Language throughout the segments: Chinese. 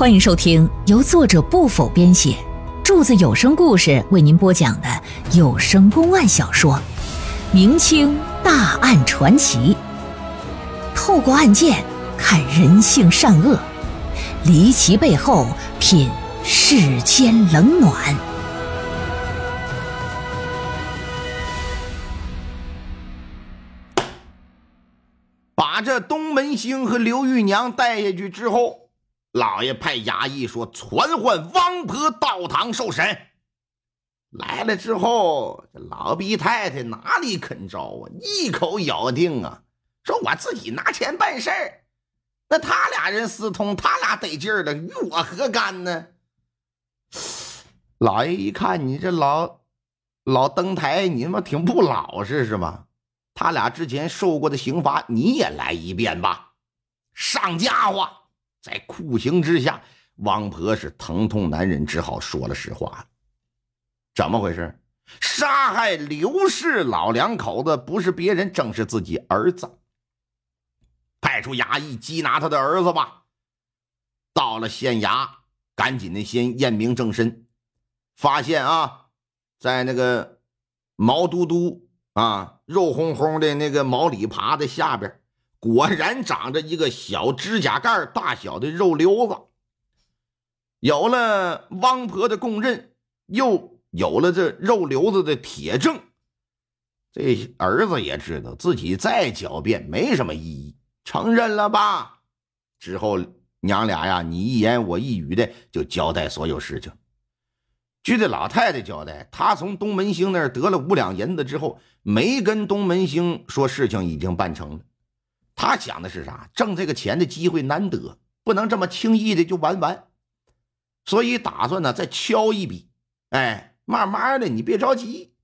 欢迎收听由作者不否编写，柱子有声故事为您播讲的有声公案小说《明清大案传奇》，透过案件看人性善恶，离奇背后品世间冷暖。把这东门星和刘玉娘带下去之后。老爷派衙役说：“传唤王婆到堂受审。”来了之后，这老毕太太哪里肯招啊？一口咬定啊，说我自己拿钱办事儿。那他俩人私通，他俩得劲儿了，与我何干呢？老爷一看你这老老登台，你他妈挺不老实是吗？他俩之前受过的刑罚，你也来一遍吧。上家伙！在酷刑之下，王婆是疼痛难忍，只好说了实话怎么回事？杀害刘氏老两口子不是别人，正是自己儿子。派出衙役缉拿他的儿子吧。到了县衙，赶紧的先验明正身，发现啊，在那个毛嘟嘟啊、肉烘烘的那个毛里爬的下边。果然长着一个小指甲盖大小的肉瘤子。有了汪婆的供认，又有了这肉瘤子的铁证，这儿子也知道自己再狡辩没什么意义，承认了吧？之后娘俩呀，你一言我一语的就交代所有事情。据这老太太交代，她从东门星那儿得了五两银子之后，没跟东门星说事情已经办成了。他想的是啥？挣这个钱的机会难得，不能这么轻易的就玩完，所以打算呢再敲一笔。哎，慢慢的，你别着急。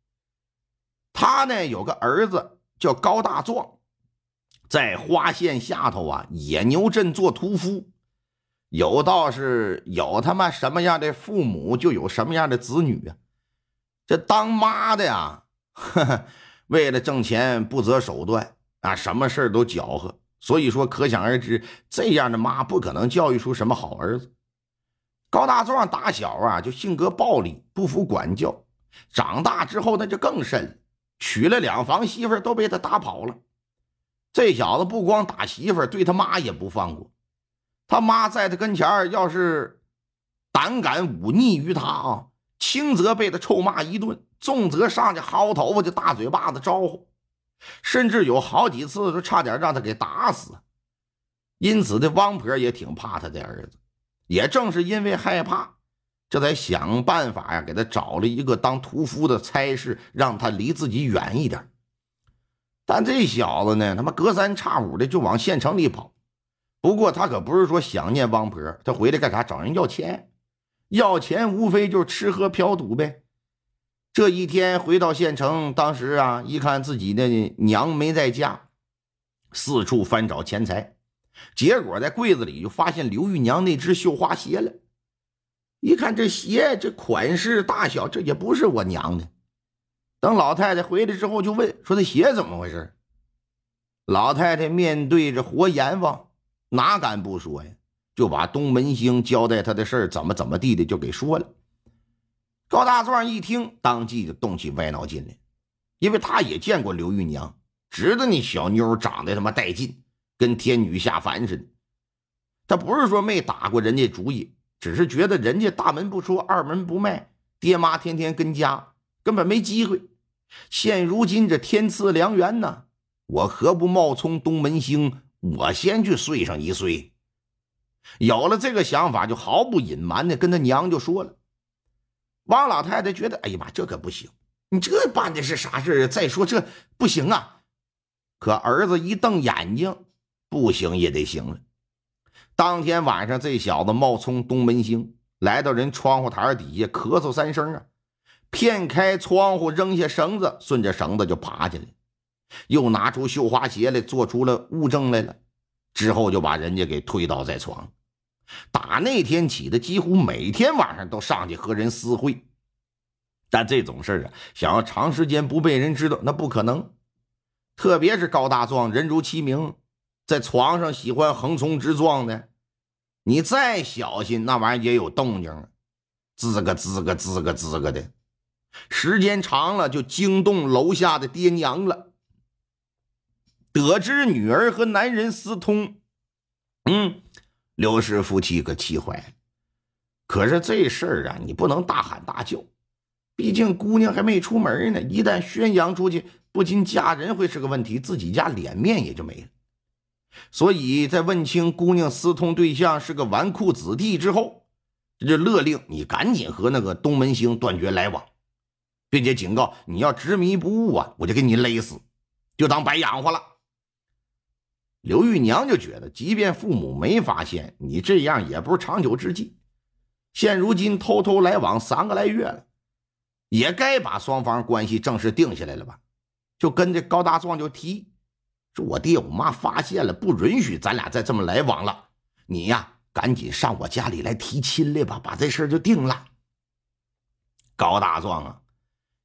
他呢有个儿子叫高大壮，在花县下头啊野牛镇做屠夫。有道是有他妈什么样的父母，就有什么样的子女啊。这当妈的呀，为了挣钱不择手段。啊，什么事都搅和，所以说可想而知，这样的妈不可能教育出什么好儿子。高大壮打小啊就性格暴戾，不服管教，长大之后那就更甚了，娶了两房媳妇都被他打跑了。这小子不光打媳妇，对他妈也不放过。他妈在他跟前要是胆敢忤逆于他啊，轻则被他臭骂一顿，重则上去薅头发就大嘴巴子招呼。甚至有好几次都差点让他给打死，因此这汪婆也挺怕他的儿子。也正是因为害怕，这才想办法呀，给他找了一个当屠夫的差事，让他离自己远一点。但这小子呢，他妈隔三差五的就往县城里跑。不过他可不是说想念汪婆，他回来干啥？找人要钱，要钱无非就是吃喝嫖赌呗。这一天回到县城，当时啊，一看自己的娘没在家，四处翻找钱财，结果在柜子里就发现刘玉娘那只绣花鞋了。一看这鞋，这款式大小，这也不是我娘的。等老太太回来之后，就问说：“这鞋怎么回事？”老太太面对着活阎王，哪敢不说呀？就把东门星交代他的事儿怎么怎么地的就给说了。高大壮一听，当即就动起歪脑筋来，因为他也见过刘玉娘，知道那小妞长得他妈带劲，跟天女下凡似的。他不是说没打过人家主意，只是觉得人家大门不出，二门不迈，爹妈天天跟家，根本没机会。现如今这天赐良缘呢，我何不冒充东门星，我先去睡上一睡？有了这个想法，就毫不隐瞒的跟他娘就说了。王老太太觉得，哎呀妈，这可不行！你这办的是啥事啊？再说这不行啊！可儿子一瞪眼睛，不行也得行了。当天晚上，这小子冒充东门星，来到人窗户台底下，咳嗽三声啊，骗开窗户，扔下绳子，顺着绳子就爬进来，又拿出绣花鞋来，做出了物证来了，之后就把人家给推倒在床。打那天起的，几乎每天晚上都上去和人私会，但这种事啊，想要长时间不被人知道，那不可能。特别是高大壮，人如其名，在床上喜欢横冲直撞的，你再小心，那玩意儿也有动静，吱个吱个吱个吱个的，时间长了就惊动楼下的爹娘了。得知女儿和男人私通，嗯，刘氏夫妻可气坏了。可是这事儿啊，你不能大喊大叫，毕竟姑娘还没出门呢。一旦宣扬出去，不仅家人会是个问题，自己家脸面也就没了。所以在问清姑娘私通对象是个纨绔子弟之后，这就勒令你赶紧和那个东门星断绝来往，并且警告你要执迷不悟啊，我就给你勒死，就当白养活了。刘玉娘就觉得，即便父母没发现，你这样也不是长久之计。现如今偷偷来往三个来月了，也该把双方关系正式定下来了吧？就跟这高大壮就提，说我爹我妈发现了，不允许咱俩再这么来往了。你呀，赶紧上我家里来提亲来吧，把这事就定了。高大壮啊，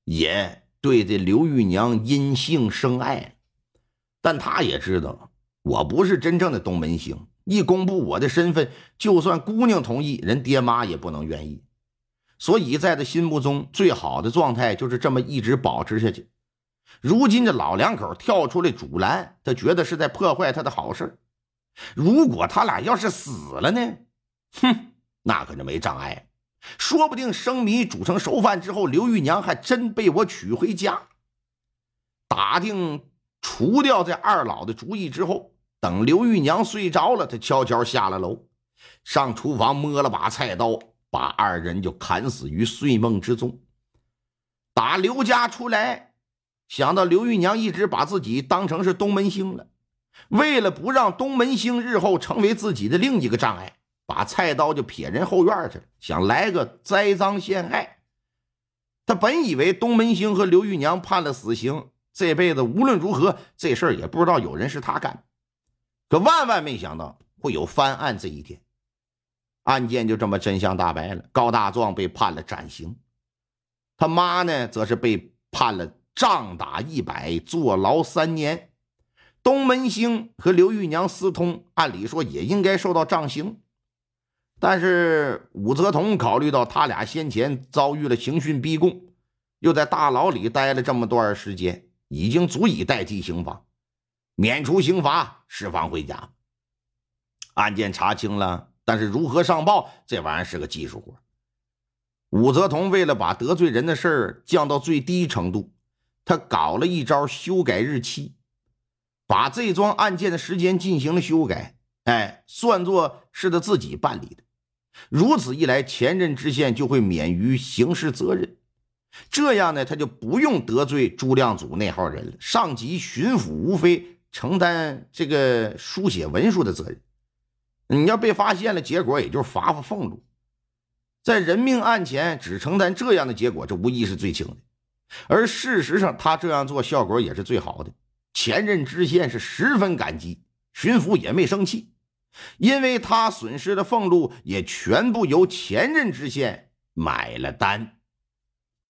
也对这刘玉娘因性生爱，但他也知道。我不是真正的东门星，一公布我的身份，就算姑娘同意，人爹妈也不能愿意。所以，在他心目中，最好的状态就是这么一直保持下去。如今这老两口跳出来阻拦，他觉得是在破坏他的好事如果他俩要是死了呢？哼，那可就没障碍，说不定生米煮成熟饭之后，刘玉娘还真被我娶回家。打定除掉这二老的主意之后。等刘玉娘睡着了，他悄悄下了楼，上厨房摸了把菜刀，把二人就砍死于睡梦之中。打刘家出来，想到刘玉娘一直把自己当成是东门星了，为了不让东门星日后成为自己的另一个障碍，把菜刀就撇人后院去了，想来个栽赃陷害。他本以为东门星和刘玉娘判了死刑，这辈子无论如何，这事儿也不知道有人是他干。可万万没想到会有翻案这一天，案件就这么真相大白了。高大壮被判了斩刑，他妈呢，则是被判了杖打一百，坐牢三年。东门星和刘玉娘私通，按理说也应该受到杖刑，但是武则同考虑到他俩先前遭遇了刑讯逼供，又在大牢里待了这么段时间，已经足以代替刑罚。免除刑罚，释放回家。案件查清了，但是如何上报，这玩意儿是个技术活。武则同为了把得罪人的事儿降到最低程度，他搞了一招修改日期，把这桩案件的时间进行了修改，哎，算作是他自己办理的。如此一来，前任知县就会免于刑事责任。这样呢，他就不用得罪朱亮祖那号人了。上级巡抚无非。承担这个书写文书的责任，你要被发现了，结果也就是罚罚俸禄。在人命案前，只承担这样的结果，这无疑是最轻的。而事实上，他这样做效果也是最好的。前任知县是十分感激，巡抚也没生气，因为他损失的俸禄也全部由前任知县买了单。